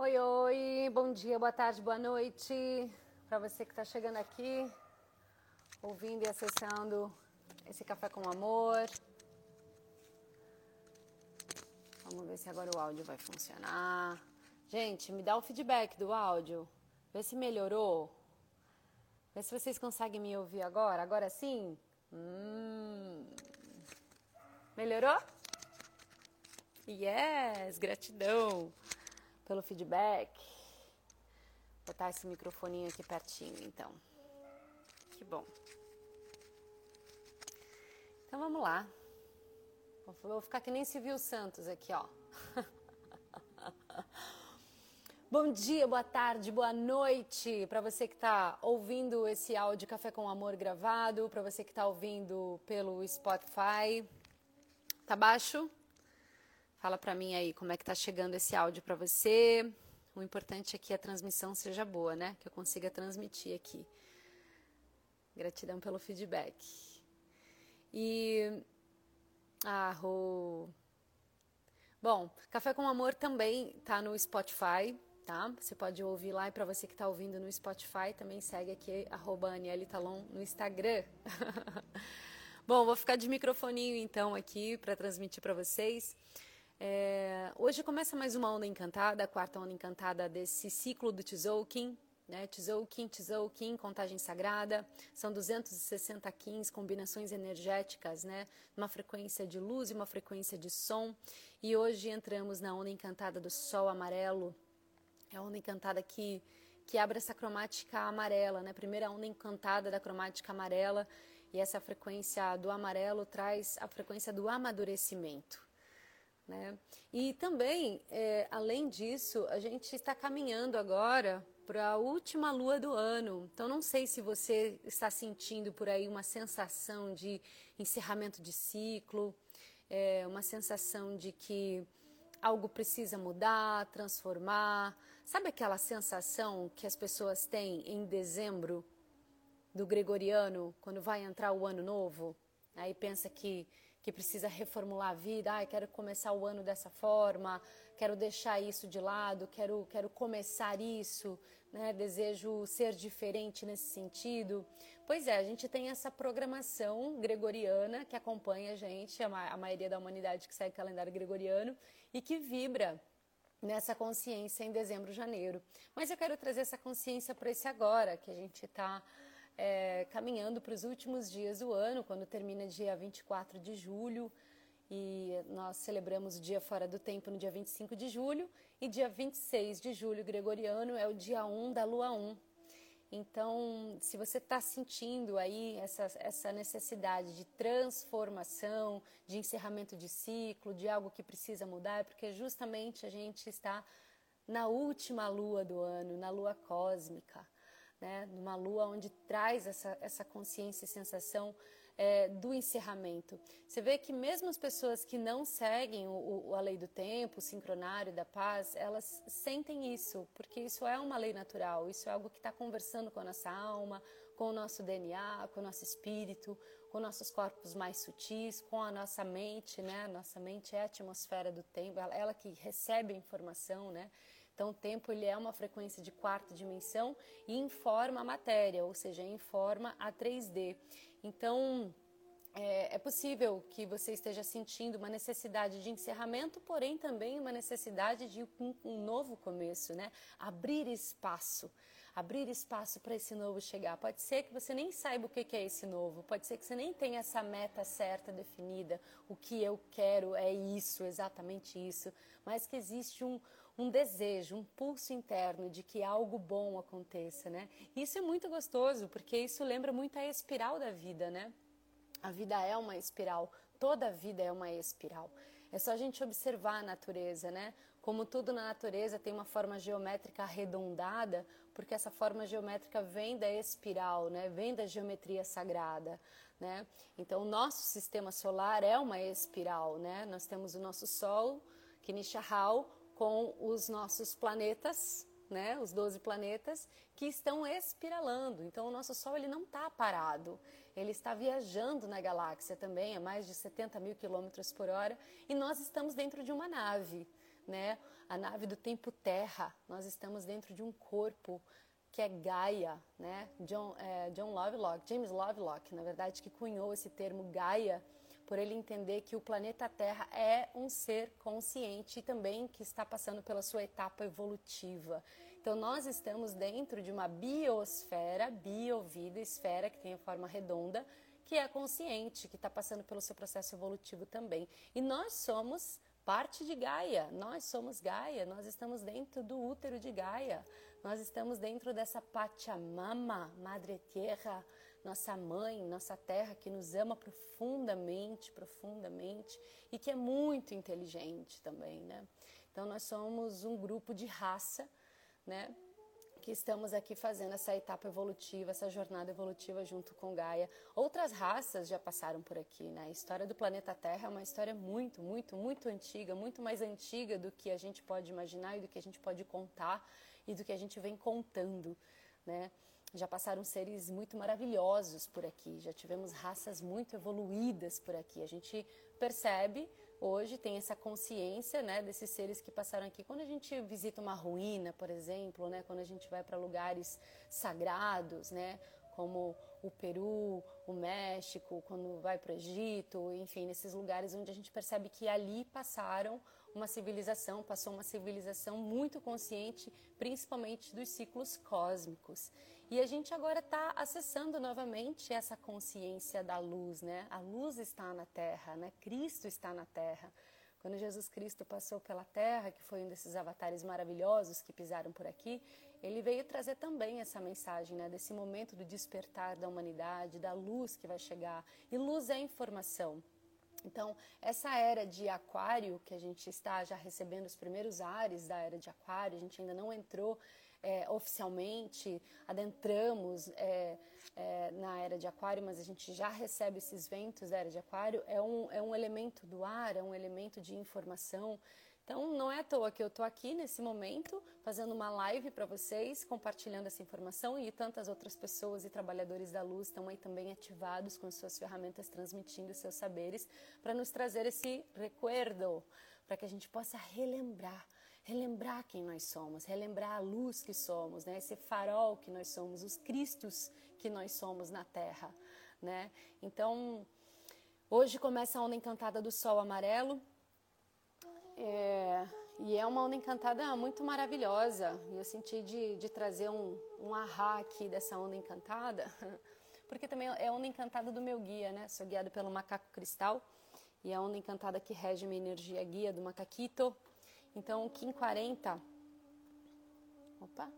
Oi, oi, bom dia, boa tarde, boa noite. Para você que está chegando aqui, ouvindo e acessando esse Café com Amor. Vamos ver se agora o áudio vai funcionar. Gente, me dá o feedback do áudio. Vê se melhorou. Vê se vocês conseguem me ouvir agora. Agora sim? Hum. Melhorou? Yes, gratidão pelo feedback. Vou botar esse microfoninho aqui pertinho, então. Que bom. Então vamos lá. Vou ficar que nem Silvio Santos aqui, ó. Bom dia, boa tarde, boa noite para você que está ouvindo esse áudio Café com Amor gravado, para você que está ouvindo pelo Spotify. Tá baixo? Fala para mim aí como é que tá chegando esse áudio para você. O importante é que a transmissão seja boa, né? Que eu consiga transmitir aqui. Gratidão pelo feedback. E ah. Bom, Café com Amor também tá no Spotify, tá? Você pode ouvir lá e para você que está ouvindo no Spotify, também segue aqui arroba Talon no Instagram. Bom, vou ficar de microfoninho então aqui para transmitir para vocês. É, hoje começa mais uma onda encantada, a quarta onda encantada desse ciclo do Tzolk'in, né? Tzolk'in, Tzolk'in, contagem sagrada, são 260 kins, combinações energéticas, né? Uma frequência de luz e uma frequência de som. E hoje entramos na onda encantada do sol amarelo, é a onda encantada que que abre essa cromática amarela, né? Primeira onda encantada da cromática amarela, e essa frequência do amarelo traz a frequência do amadurecimento. Né? E também, é, além disso, a gente está caminhando agora para a última lua do ano. Então, não sei se você está sentindo por aí uma sensação de encerramento de ciclo, é, uma sensação de que algo precisa mudar, transformar. Sabe aquela sensação que as pessoas têm em dezembro do gregoriano, quando vai entrar o ano novo? Aí pensa que que precisa reformular a vida, ah, quero começar o ano dessa forma, quero deixar isso de lado, quero, quero começar isso, né? desejo ser diferente nesse sentido. Pois é, a gente tem essa programação gregoriana que acompanha a gente, a, a maioria da humanidade que segue o calendário gregoriano e que vibra nessa consciência em dezembro, janeiro. Mas eu quero trazer essa consciência para esse agora, que a gente está é, caminhando para os últimos dias do ano, quando termina dia 24 de julho. E nós celebramos o dia fora do tempo no dia 25 de julho. E dia 26 de julho gregoriano é o dia 1 da lua 1. Então, se você está sentindo aí essa, essa necessidade de transformação, de encerramento de ciclo, de algo que precisa mudar, é porque justamente a gente está na última lua do ano, na lua cósmica né, numa lua onde traz essa, essa consciência e sensação é, do encerramento. Você vê que mesmo as pessoas que não seguem o, o, a lei do tempo, o sincronário da paz, elas sentem isso, porque isso é uma lei natural, isso é algo que está conversando com a nossa alma, com o nosso DNA, com o nosso espírito, com nossos corpos mais sutis, com a nossa mente, né? Nossa mente é a atmosfera do tempo, ela, ela que recebe a informação, né? Então, o tempo ele é uma frequência de quarta dimensão e informa a matéria, ou seja, informa a 3D. Então, é, é, possível que você esteja sentindo uma necessidade de encerramento, porém também uma necessidade de um, um novo começo, né? Abrir espaço, abrir espaço para esse novo chegar. Pode ser que você nem saiba o que é esse novo, pode ser que você nem tenha essa meta certa definida, o que eu quero é isso, exatamente isso, mas que existe um, um desejo, um pulso interno de que algo bom aconteça, né? Isso é muito gostoso, porque isso lembra muito a espiral da vida, né? A vida é uma espiral, toda a vida é uma espiral. É só a gente observar a natureza, né? Como tudo na natureza tem uma forma geométrica arredondada, porque essa forma geométrica vem da espiral, né? Vem da geometria sagrada, né? Então, o nosso sistema solar é uma espiral, né? Nós temos o nosso Sol, Kinishahal, com os nossos planetas, né, os 12 planetas, que estão espiralando. Então, o nosso Sol ele não está parado, ele está viajando na galáxia também, a mais de 70 mil quilômetros por hora, e nós estamos dentro de uma nave. né? A nave do tempo Terra. Nós estamos dentro de um corpo que é Gaia, né? John, é, John Lovelock, James Lovelock, na verdade, que cunhou esse termo Gaia por ele entender que o planeta Terra é um ser consciente e também que está passando pela sua etapa evolutiva. Então nós estamos dentro de uma biosfera, biovida, esfera que tem a forma redonda, que é consciente, que está passando pelo seu processo evolutivo também. E nós somos parte de Gaia, nós somos Gaia, nós estamos dentro do útero de Gaia, nós estamos dentro dessa Pachamama, Madre Terra, nossa mãe, nossa terra que nos ama profundamente, profundamente e que é muito inteligente também, né? Então nós somos um grupo de raça, né? Que estamos aqui fazendo essa etapa evolutiva, essa jornada evolutiva junto com Gaia. Outras raças já passaram por aqui, né? A história do planeta Terra é uma história muito, muito, muito antiga, muito mais antiga do que a gente pode imaginar e do que a gente pode contar e do que a gente vem contando, né? Já passaram seres muito maravilhosos por aqui, já tivemos raças muito evoluídas por aqui. A gente percebe hoje, tem essa consciência né, desses seres que passaram aqui. Quando a gente visita uma ruína, por exemplo, né, quando a gente vai para lugares sagrados, né, como o Peru, o México, quando vai para o Egito, enfim, nesses lugares onde a gente percebe que ali passaram uma civilização, passou uma civilização muito consciente, principalmente dos ciclos cósmicos. E a gente agora está acessando novamente essa consciência da luz, né? A luz está na Terra, né? Cristo está na Terra. Quando Jesus Cristo passou pela Terra, que foi um desses avatares maravilhosos que pisaram por aqui, ele veio trazer também essa mensagem, né? Desse momento do despertar da humanidade, da luz que vai chegar. E luz é informação. Então, essa era de Aquário, que a gente está já recebendo os primeiros ares da era de Aquário, a gente ainda não entrou é, oficialmente, adentramos é, é, na era de Aquário, mas a gente já recebe esses ventos da era de Aquário, é um, é um elemento do ar, é um elemento de informação. Então, não é à toa que eu estou aqui nesse momento fazendo uma live para vocês, compartilhando essa informação e tantas outras pessoas e trabalhadores da luz estão aí também ativados com suas ferramentas, transmitindo seus saberes para nos trazer esse recuerdo, para que a gente possa relembrar relembrar quem nós somos, relembrar a luz que somos, né? Esse farol que nós somos, os cristos que nós somos na Terra, né? Então, hoje começa a onda encantada do Sol Amarelo. É, e é uma onda encantada muito maravilhosa. E eu senti de, de trazer um, um ahá aqui dessa onda encantada, porque também é a onda encantada do meu guia, né? Sou guiado pelo macaco cristal e é a onda encantada que rege minha energia guia do macaquito. Então, o Kim 40. Opa!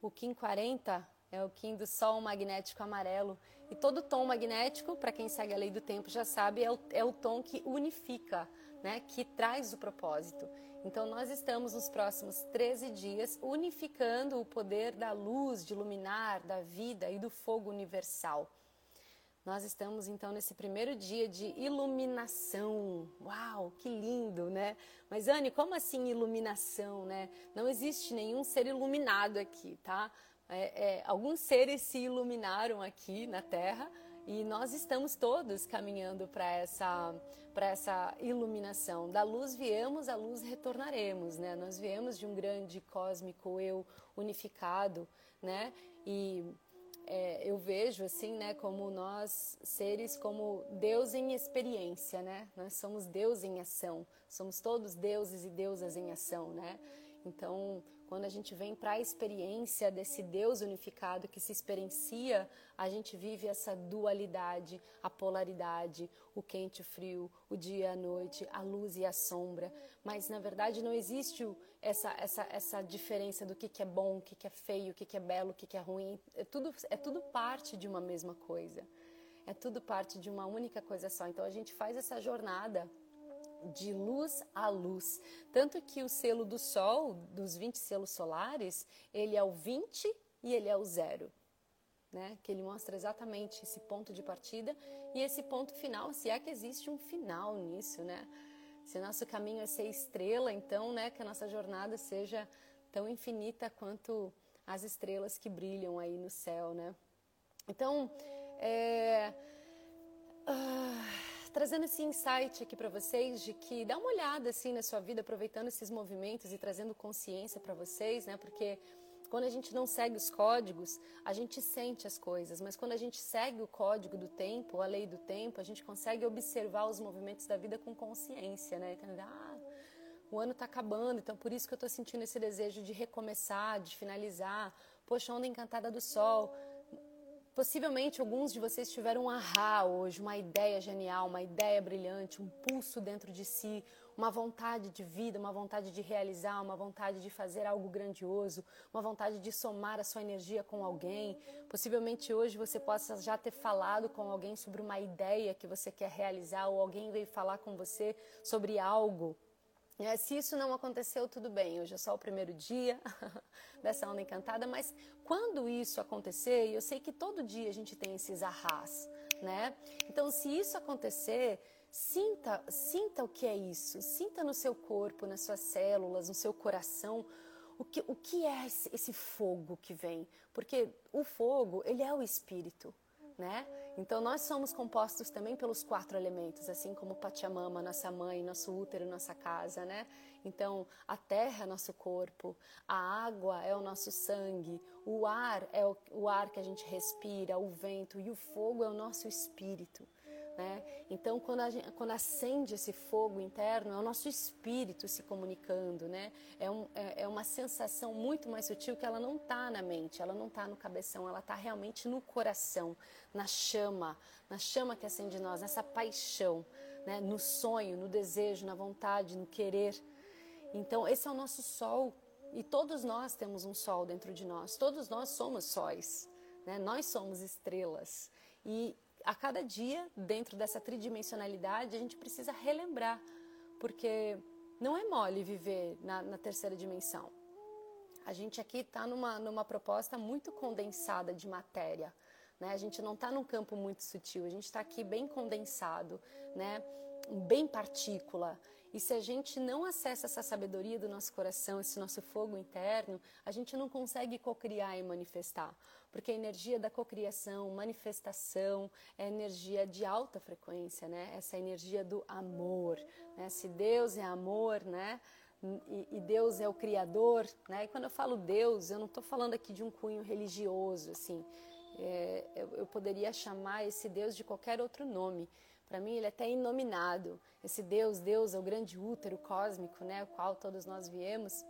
O Kim 40 é o Kim do Sol magnético amarelo. E todo tom magnético, para quem segue a lei do tempo já sabe, é o, é o tom que unifica, né? que traz o propósito. Então, nós estamos nos próximos 13 dias unificando o poder da luz, de iluminar, da vida e do fogo universal. Nós estamos então nesse primeiro dia de iluminação. Uau, que lindo, né? Mas Anne, como assim iluminação, né? Não existe nenhum ser iluminado aqui, tá? É, é, alguns seres se iluminaram aqui na Terra e nós estamos todos caminhando para essa para essa iluminação. Da luz viemos, à luz retornaremos, né? Nós viemos de um grande cósmico eu unificado, né? E é, eu vejo assim, né, como nós seres como Deus em experiência, né? Nós somos Deus em ação, somos todos deuses e deusas em ação, né? Então, quando a gente vem para a experiência desse Deus unificado que se experiencia, a gente vive essa dualidade, a polaridade, o quente e o frio, o dia e a noite, a luz e a sombra. Mas na verdade não existe essa, essa, essa diferença do que, que é bom, o que, que é feio, o que, que é belo, o que, que é ruim. É tudo, é tudo parte de uma mesma coisa. É tudo parte de uma única coisa só. Então a gente faz essa jornada de luz a luz. Tanto que o selo do Sol, dos 20 selos solares, ele é o 20 e ele é o zero. Né? Que ele mostra exatamente esse ponto de partida e esse ponto final, se é que existe um final nisso, né? Se o nosso caminho é ser estrela, então, né, que a nossa jornada seja tão infinita quanto as estrelas que brilham aí no céu, né? Então, é... Uh trazendo esse insight aqui para vocês de que dá uma olhada assim na sua vida, aproveitando esses movimentos e trazendo consciência para vocês, né? Porque quando a gente não segue os códigos, a gente sente as coisas, mas quando a gente segue o código do tempo, a lei do tempo, a gente consegue observar os movimentos da vida com consciência, né? Então, ah, o ano está acabando, então por isso que eu estou sentindo esse desejo de recomeçar, de finalizar. Poxa, onda encantada do sol. Possivelmente alguns de vocês tiveram um ahá hoje, uma ideia genial, uma ideia brilhante, um pulso dentro de si, uma vontade de vida, uma vontade de realizar, uma vontade de fazer algo grandioso, uma vontade de somar a sua energia com alguém. Possivelmente hoje você possa já ter falado com alguém sobre uma ideia que você quer realizar, ou alguém veio falar com você sobre algo é, se isso não aconteceu, tudo bem, hoje é só o primeiro dia dessa onda encantada, mas quando isso acontecer, eu sei que todo dia a gente tem esses arras, né? Então, se isso acontecer, sinta, sinta o que é isso, sinta no seu corpo, nas suas células, no seu coração, o que, o que é esse, esse fogo que vem, porque o fogo, ele é o espírito, né? Então nós somos compostos também pelos quatro elementos, assim como Pachamama, nossa mãe, nosso útero, nossa casa, né? Então a terra é nosso corpo, a água é o nosso sangue, o ar é o, o ar que a gente respira, o vento e o fogo é o nosso espírito. Né? Então, quando, gente, quando, acende esse fogo interno, é o nosso espírito se comunicando, né? É, um, é, é uma sensação muito mais sutil que ela não está na mente, ela não está no cabeção, ela está realmente no coração, na chama, na chama que acende em nós, nessa paixão, né? no sonho, no desejo, na vontade, no querer. Então, esse é o nosso sol e todos nós temos um sol dentro de nós, todos nós somos sóis, né? nós somos estrelas. E a cada dia, dentro dessa tridimensionalidade, a gente precisa relembrar, porque não é mole viver na, na terceira dimensão. A gente aqui está numa, numa proposta muito condensada de matéria. Né? A gente não está num campo muito sutil, a gente está aqui bem condensado, né? bem partícula. E se a gente não acessa essa sabedoria do nosso coração, esse nosso fogo interno, a gente não consegue cocriar e manifestar porque a energia da cocriação, manifestação, é energia de alta frequência, né? Essa energia do amor, né? Se Deus é amor, né? E, e Deus é o Criador, né? E quando eu falo Deus, eu não estou falando aqui de um cunho religioso, assim. É, eu, eu poderia chamar esse Deus de qualquer outro nome. Para mim, ele é até inominado. Esse Deus, Deus é o grande útero cósmico, né? O qual todos nós viemos.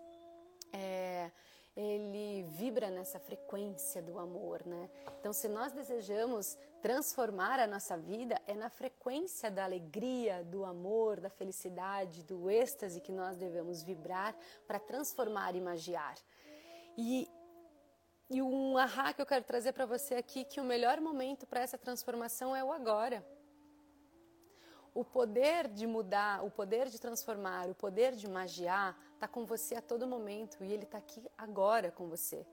É, ele vibra nessa frequência do amor, né? Então, se nós desejamos transformar a nossa vida, é na frequência da alegria, do amor, da felicidade, do êxtase que nós devemos vibrar para transformar e magiar. E, e um ahá que eu quero trazer para você aqui, que o melhor momento para essa transformação é o agora o poder de mudar, o poder de transformar, o poder de magiar está com você a todo momento e ele está aqui agora com você.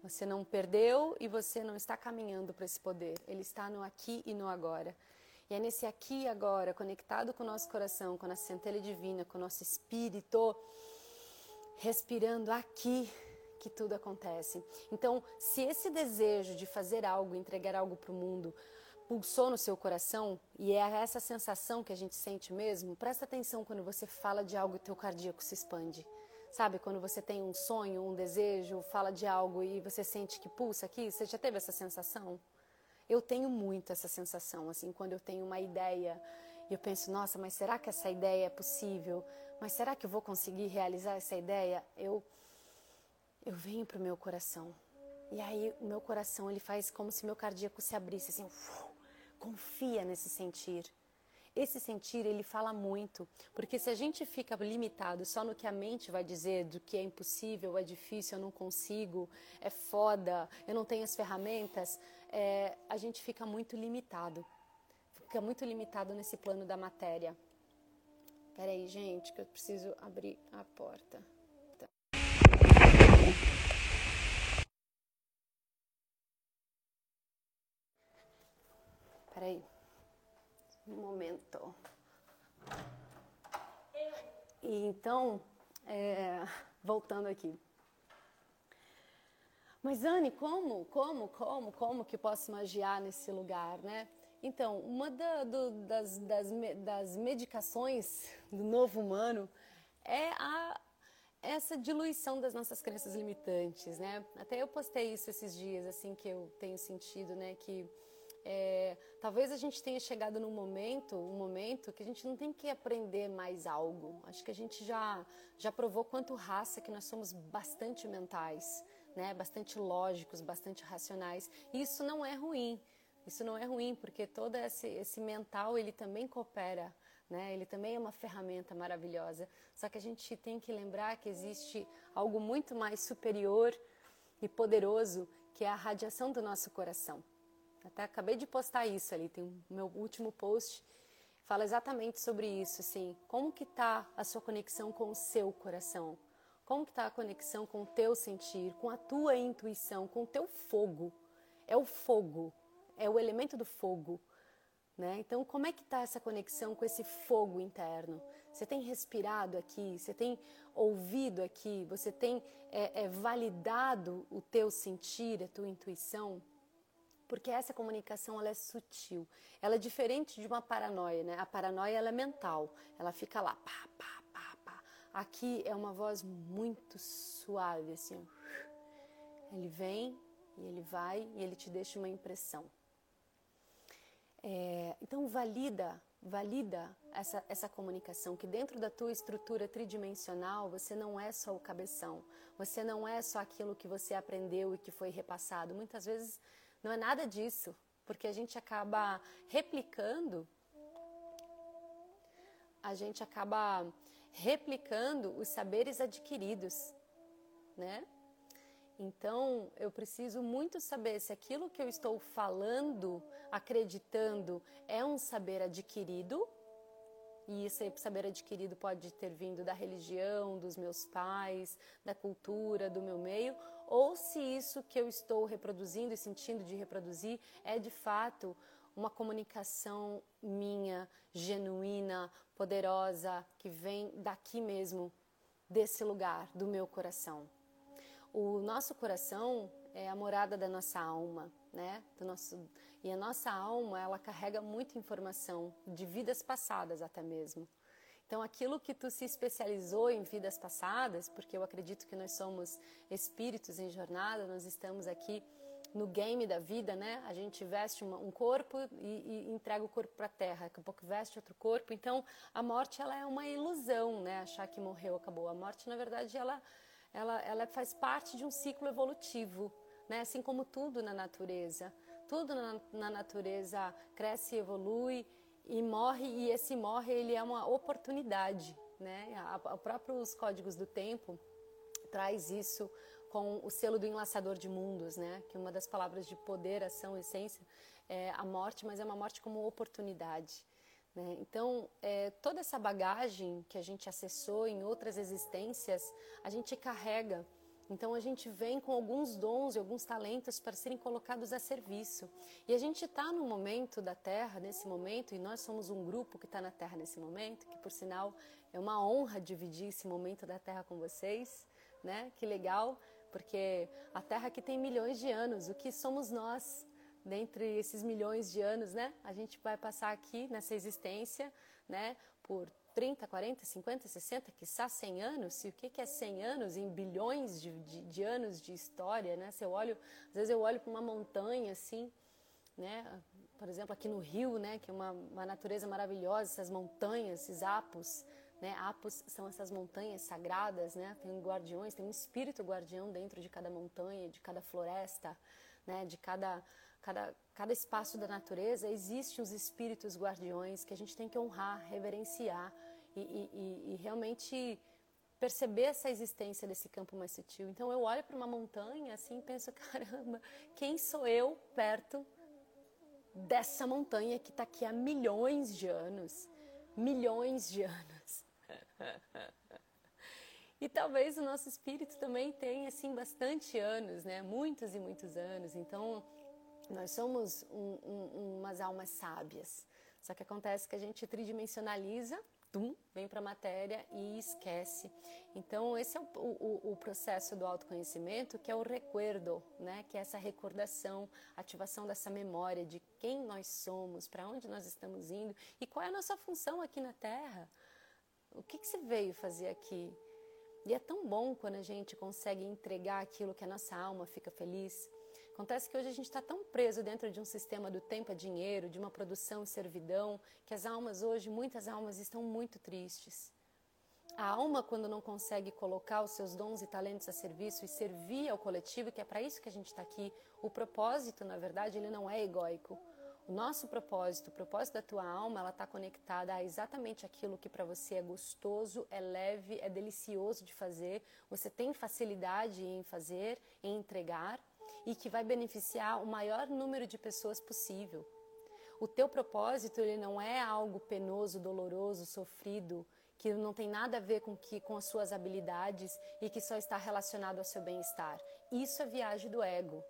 Você não perdeu e você não está caminhando para esse poder. Ele está no aqui e no agora. E é nesse aqui e agora, conectado com o nosso coração, com a nossa centelha divina, com o nosso espírito, respirando aqui, que tudo acontece. Então, se esse desejo de fazer algo, entregar algo para o mundo, pulsou no seu coração e é essa sensação que a gente sente mesmo, presta atenção quando você fala de algo e teu cardíaco se expande. Sabe, quando você tem um sonho, um desejo, fala de algo e você sente que pulsa aqui, você já teve essa sensação? Eu tenho muito essa sensação, assim, quando eu tenho uma ideia e eu penso, nossa, mas será que essa ideia é possível? Mas será que eu vou conseguir realizar essa ideia? Eu eu venho pro meu coração. E aí o meu coração, ele faz como se meu cardíaco se abrisse assim, uf, confia nesse sentir. Esse sentir, ele fala muito, porque se a gente fica limitado só no que a mente vai dizer, do que é impossível, é difícil, eu não consigo, é foda, eu não tenho as ferramentas, é, a gente fica muito limitado. Fica muito limitado nesse plano da matéria. Peraí, gente, que eu preciso abrir a porta. Tá. Peraí. Um momento. E então, é, voltando aqui. Mas Anne, como, como, como, como que posso magiar nesse lugar, né? Então, uma da, do, das, das, das medicações do novo humano é a essa diluição das nossas crenças limitantes, né? Até eu postei isso esses dias, assim, que eu tenho sentido, né? Que é, talvez a gente tenha chegado num momento, um momento que a gente não tem que aprender mais algo. Acho que a gente já já provou quanto raça que nós somos bastante mentais, né? Bastante lógicos, bastante racionais. E isso não é ruim. Isso não é ruim porque todo esse, esse mental ele também coopera né? Ele também é uma ferramenta maravilhosa. Só que a gente tem que lembrar que existe algo muito mais superior e poderoso, que é a radiação do nosso coração. Até acabei de postar isso ali, tem o meu último post fala exatamente sobre isso, assim, como que tá a sua conexão com o seu coração? Como que tá a conexão com o teu sentir, com a tua intuição, com o teu fogo? É o fogo, é o elemento do fogo. Né? Então, como é que está essa conexão com esse fogo interno? Você tem respirado aqui? Você tem ouvido aqui? Você tem é, é, validado o teu sentir, a tua intuição? Porque essa comunicação ela é sutil. Ela é diferente de uma paranoia, né? A paranoia ela é mental. Ela fica lá, pá, pá, pá, pá. Aqui é uma voz muito suave, assim. Ele vem e ele vai e ele te deixa uma impressão. É, então valida, valida essa, essa comunicação que dentro da tua estrutura tridimensional você não é só o cabeção, você não é só aquilo que você aprendeu e que foi repassado. Muitas vezes não é nada disso, porque a gente acaba replicando, a gente acaba replicando os saberes adquiridos, né? Então, eu preciso muito saber se aquilo que eu estou falando, acreditando, é um saber adquirido. E esse saber adquirido pode ter vindo da religião, dos meus pais, da cultura, do meu meio, ou se isso que eu estou reproduzindo e sentindo de reproduzir é de fato uma comunicação minha, genuína, poderosa, que vem daqui mesmo, desse lugar, do meu coração. O nosso coração é a morada da nossa alma, né? Do nosso e a nossa alma ela carrega muita informação de vidas passadas até mesmo. Então, aquilo que tu se especializou em vidas passadas, porque eu acredito que nós somos espíritos em jornada, nós estamos aqui no game da vida, né? A gente veste uma, um corpo e, e, entrega o corpo para a terra, daqui a pouco veste outro corpo. Então, a morte ela é uma ilusão, né? Achar que morreu, acabou. A morte, na verdade, ela ela, ela faz parte de um ciclo evolutivo, né? assim como tudo na natureza. Tudo na, na natureza cresce, evolui e morre, e esse morre ele é uma oportunidade. Né? A, a próprios códigos do tempo traz isso com o selo do enlaçador de mundos, né? que uma das palavras de poder, ação, essência é a morte, mas é uma morte como oportunidade. Né? Então, é, toda essa bagagem que a gente acessou em outras existências, a gente carrega. Então, a gente vem com alguns dons e alguns talentos para serem colocados a serviço. E a gente está no momento da Terra, nesse momento, e nós somos um grupo que está na Terra nesse momento, que, por sinal, é uma honra dividir esse momento da Terra com vocês. Né? Que legal, porque a Terra aqui tem milhões de anos. O que somos nós? dentre esses milhões de anos, né? A gente vai passar aqui nessa existência, né? Por 30, 40, 50, 60, quiçá 100 anos. E o que, é 100 anos em bilhões de, de, de anos de história, né? Se eu olho, às vezes eu olho para uma montanha assim, né? Por exemplo, aqui no Rio, né? Que é uma, uma natureza maravilhosa, essas montanhas, esses apos, né? Apos são essas montanhas sagradas, né? Tem guardiões, tem um espírito guardião dentro de cada montanha, de cada floresta, né? De cada cada, cada espaço da natureza existe os espíritos guardiões que a gente tem que honrar, reverenciar e, e, e realmente perceber essa existência desse campo mais sutil. Então eu olho para uma montanha assim e penso, caramba, quem sou eu perto dessa montanha que está aqui há milhões de anos? Milhões de anos. E talvez o nosso espírito também tenha assim bastante anos, né? Muitos e muitos anos. Então nós somos um, um, umas almas sábias. Só que acontece que a gente tridimensionaliza tum, vem para a matéria e esquece. Então, esse é o, o, o, processo do autoconhecimento, que é o recuerdo, né? que é essa recordação, ativação dessa memória de quem nós somos, para onde nós estamos indo e qual é a nossa função aqui na Terra. O que, que você veio fazer aqui? E é tão bom quando a gente consegue entregar aquilo que a nossa alma fica feliz. Acontece que hoje a gente está tão preso dentro de um sistema do tempo é dinheiro, de uma produção e servidão, que as almas hoje, muitas almas estão muito tristes. A alma, quando não consegue colocar os seus dons e talentos a serviço e servir ao coletivo, que é para isso que a gente está aqui, o propósito, na verdade, ele não é egóico. O nosso propósito, o propósito da tua alma, ela está conectada a exatamente aquilo que para você é gostoso, é leve, é delicioso de fazer, você tem facilidade em fazer, em entregar e que vai beneficiar o maior número de pessoas possível. O teu propósito ele não é algo penoso, doloroso, sofrido, que não tem nada a ver com que com as suas habilidades e que só está relacionado ao seu bem-estar. Isso é viagem do ego.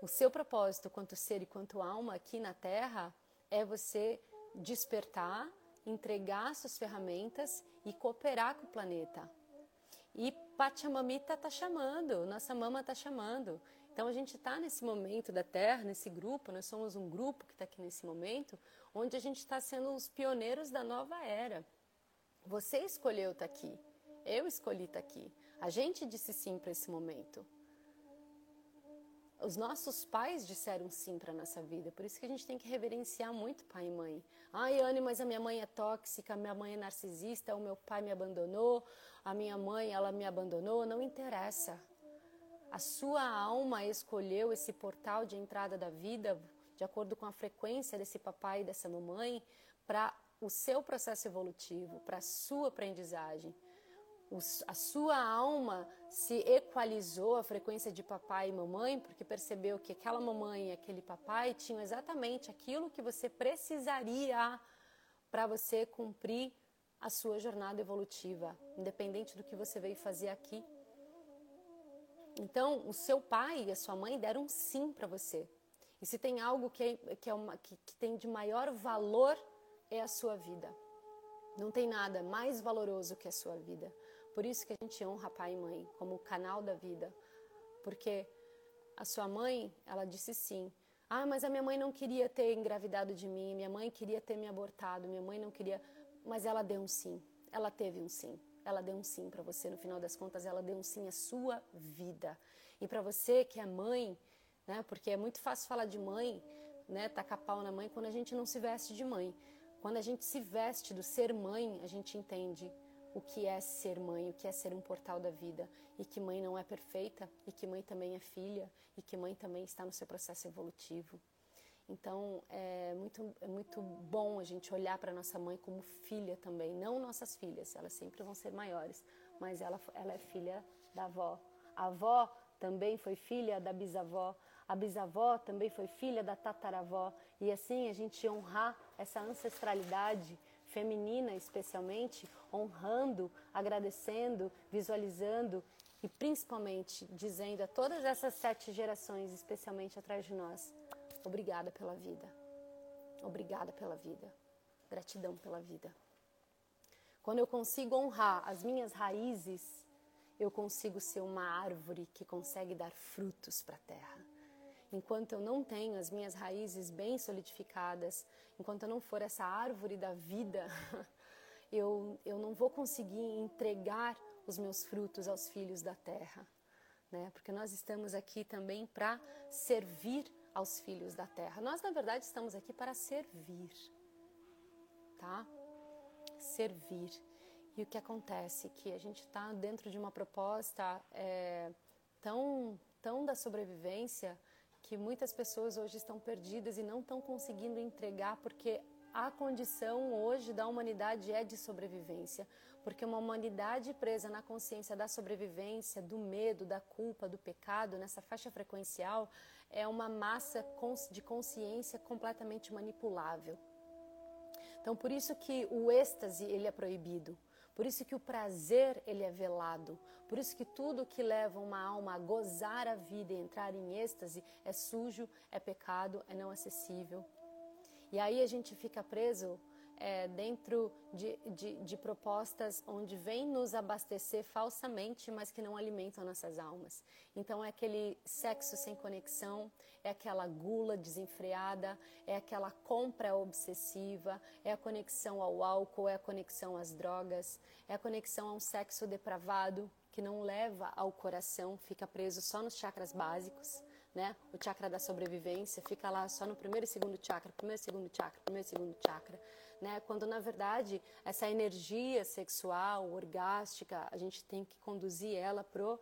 O seu propósito, quanto ser e quanto alma aqui na Terra, é você despertar, entregar suas ferramentas e cooperar com o planeta. E Pachamamita está chamando, nossa mama está chamando. Então a gente está nesse momento da Terra, nesse grupo, nós somos um grupo que está aqui nesse momento, onde a gente está sendo os pioneiros da nova era. Você escolheu estar tá aqui, eu escolhi estar tá aqui. A gente disse sim para esse momento. Os nossos pais disseram sim para nossa vida, por isso que a gente tem que reverenciar muito pai e mãe. Ai, Anne, mas a minha mãe é tóxica, a minha mãe é narcisista, o meu pai me abandonou, a minha mãe, ela me abandonou, não interessa. A sua alma escolheu esse portal de entrada da vida, de acordo com a frequência desse papai e dessa mamãe, para o seu processo evolutivo, para a sua aprendizagem. a sua alma se equalizou à frequência de papai e mamãe, porque percebeu que aquela mamãe e aquele papai tinham exatamente aquilo que você precisaria para você cumprir a sua jornada evolutiva, independente do que você veio fazer aqui então, o seu pai e a sua mãe deram um sim para você. E se tem algo que, é, que, é uma, que, que tem de maior valor, é a sua vida. Não tem nada mais valoroso que a sua vida. Por isso que a gente honra pai e mãe como o canal da vida. Porque a sua mãe, ela disse sim. Ah, mas a minha mãe não queria ter engravidado de mim, minha mãe queria ter me abortado, minha mãe não queria. Mas ela deu um sim. Ela teve um sim ela deu um sim para você. No final das contas, ela deu um sim à sua vida. E para você que é mãe, né? Porque é muito fácil falar de mãe, né? Tacar pau na mãe quando a gente não se veste de mãe. Quando a gente se veste do ser mãe, a gente entende o que é ser mãe, o que é ser um portal da vida, e que mãe não é perfeita, e que mãe também é filha, e que mãe também está no seu processo evolutivo. Então é muito, é muito bom a gente olhar para nossa mãe como filha também, não nossas filhas, elas sempre vão ser maiores, mas ela, ela é filha da avó. A avó também foi filha da bisavó, a bisavó também foi filha da tataravó, e assim a gente honrar essa ancestralidade feminina, especialmente, honrando, agradecendo, visualizando e principalmente dizendo a todas essas sete gerações, especialmente atrás de nós, Obrigada pela vida. Obrigada pela vida. Gratidão pela vida. Quando eu consigo honrar as minhas raízes, eu consigo ser uma árvore que consegue dar frutos para a terra. Enquanto eu não tenho as minhas raízes bem solidificadas, enquanto eu não for essa árvore da vida, eu, eu não vou conseguir entregar os meus frutos aos filhos da terra. Né? Porque nós estamos aqui também para servir aos filhos da terra. Nós, na verdade, estamos aqui para servir, tá? Servir. E o que acontece? Que a gente está dentro de uma proposta é, tão, tão da sobrevivência que muitas pessoas hoje estão perdidas e não estão conseguindo entregar porque a condição hoje da humanidade é de sobrevivência, porque uma humanidade presa na consciência da sobrevivência, do medo, da culpa, do pecado, nessa faixa frequencial, é uma massa de consciência completamente manipulável. Então, por isso que o êxtase ele é proibido, por isso que o prazer ele é velado, por isso que tudo que leva uma alma a gozar a vida e entrar em êxtase é sujo, é pecado, é não acessível. E aí a gente fica preso é, dentro de, de, de, propostas onde vem nos abastecer falsamente, mas que não alimentam nossas almas. Então é aquele sexo sem conexão, é aquela gula desenfreada, é aquela compra obsessiva, é a conexão ao álcool, é a conexão às drogas, é a conexão a um sexo depravado que não leva ao coração, fica preso só nos chakras básicos né? O chakra da sobrevivência fica lá só no primeiro e segundo chakra, primeiro e segundo chakra, primeiro e segundo chakra, né? Quando na verdade essa energia sexual, orgástica, a gente tem que conduzir ela pro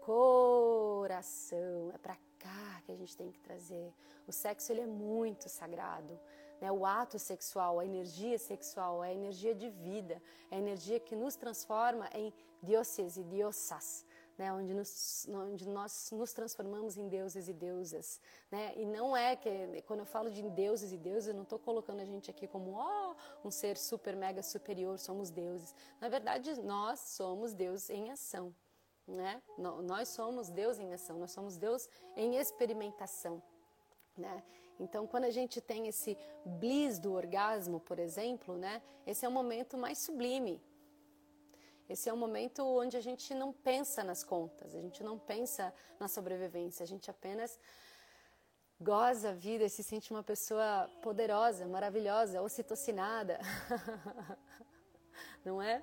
coração, é para cá que a gente tem que trazer. O sexo ele é muito sagrado, né? O ato sexual, a energia sexual, é a energia de vida, é a energia que nos transforma em dioses e diosas, né, onde, nos, onde nós nos transformamos em deuses e deusas. Né? E não é que, quando eu falo de deuses e deusas, eu não estou colocando a gente aqui como oh, um ser super, mega superior, somos deuses. Na verdade, nós somos Deus em ação. Né? Nós somos Deus em ação, nós somos Deus em experimentação. Né? Então, quando a gente tem esse bliss do orgasmo, por exemplo, né, esse é o momento mais sublime, esse é um momento onde a gente não pensa nas contas, a gente não pensa na sobrevivência, a gente apenas goza a vida e se sente uma pessoa poderosa, maravilhosa, ocitocinada. não é?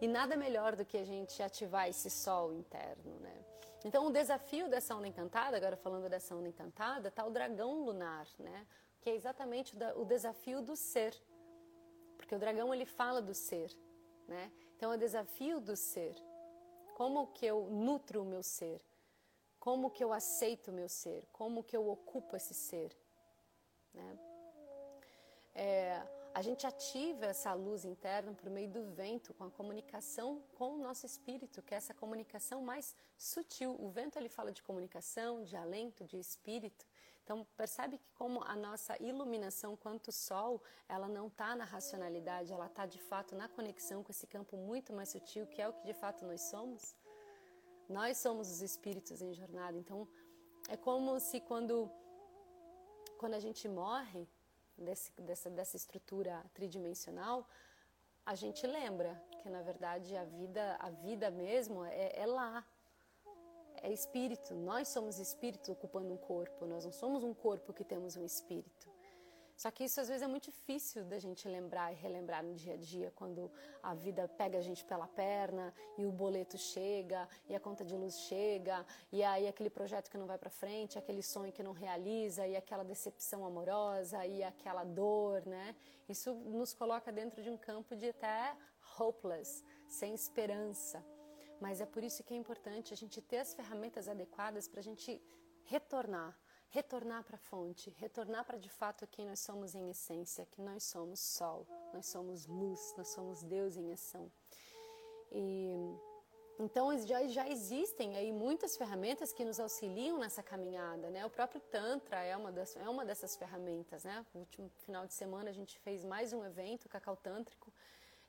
E nada melhor do que a gente ativar esse sol interno, né? Então, o desafio dessa onda encantada, agora falando dessa onda encantada, tá o dragão lunar, né? Que é exatamente o desafio do ser. Porque o dragão ele fala do ser, né? Então, é o desafio do ser. Como que eu nutro o meu ser? Como que eu aceito o meu ser? Como que eu ocupo esse ser? Né? É, a gente ativa essa luz interna por meio do vento, com a comunicação com o nosso espírito, que é essa comunicação mais sutil. O vento ele fala de comunicação, de alento, de espírito. Então percebe que como a nossa iluminação quanto sol, ela não está na racionalidade, ela está de fato na conexão com esse campo muito mais sutil, que é o que de fato nós somos. Nós somos os espíritos em jornada. Então é como se quando quando a gente morre desse, dessa, dessa estrutura tridimensional, a gente lembra que na verdade a vida a vida mesmo é, é lá é espírito. Nós somos espíritos ocupando um corpo. Nós não somos um corpo que temos um espírito. Só que isso às vezes é muito difícil da gente lembrar e relembrar no dia a dia, quando a vida pega a gente pela perna e o boleto chega e a conta de luz chega e aí aquele projeto que não vai para frente, aquele sonho que não realiza e aquela decepção amorosa e aquela dor, né? Isso nos coloca dentro de um campo de até hopeless, sem esperança. Mas é por isso que é importante a gente ter as ferramentas adequadas para a gente retornar, retornar para a fonte, retornar para de fato quem nós somos em essência, que nós somos sol, nós somos luz, nós somos Deus em ação. E então já, já existem aí muitas ferramentas que nos auxiliam nessa caminhada, né? O próprio Tantra é uma, das, é uma dessas ferramentas, né? No último final de semana a gente fez mais um evento, Cacau Tântrico,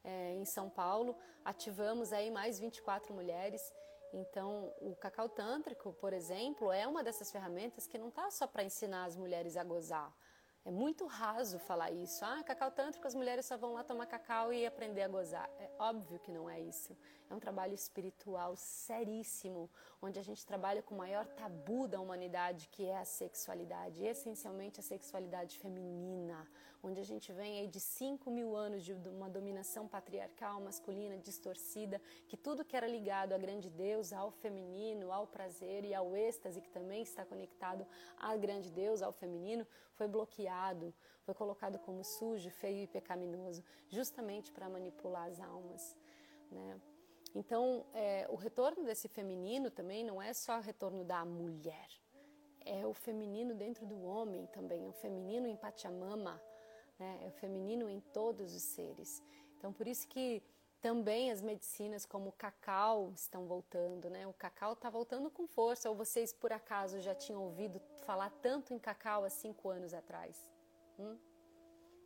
é, em São Paulo. Ativamos aí mais 24 mulheres. Então, o cacau tântrico, por exemplo, é uma dessas ferramentas que não está só para ensinar as mulheres a gozar. É muito raso falar isso. Ah, cacau tântrico, as mulheres só vão lá tomar cacau e aprender a gozar. É óbvio que não é isso. É um trabalho espiritual seríssimo, onde a gente trabalha com o maior tabu da humanidade, que é a sexualidade, essencialmente a sexualidade feminina, onde a gente vem aí de 5 mil anos de uma dominação patriarcal masculina distorcida, que tudo que era ligado à grande Deus, ao feminino, ao prazer e ao êxtase, que também está conectado à grande Deus, ao feminino, foi bloqueado, foi colocado como sujo, feio e pecaminoso, justamente para manipular as almas. Né? Então, é, o retorno desse feminino também não é só o retorno da mulher, é o feminino dentro do homem também, é o feminino em Pachamama, né? é o feminino em todos os seres. Então, por isso que também as medicinas como o cacau estão voltando, né? O cacau está voltando com força. Ou vocês por acaso já tinham ouvido falar tanto em cacau há cinco anos atrás? Hum?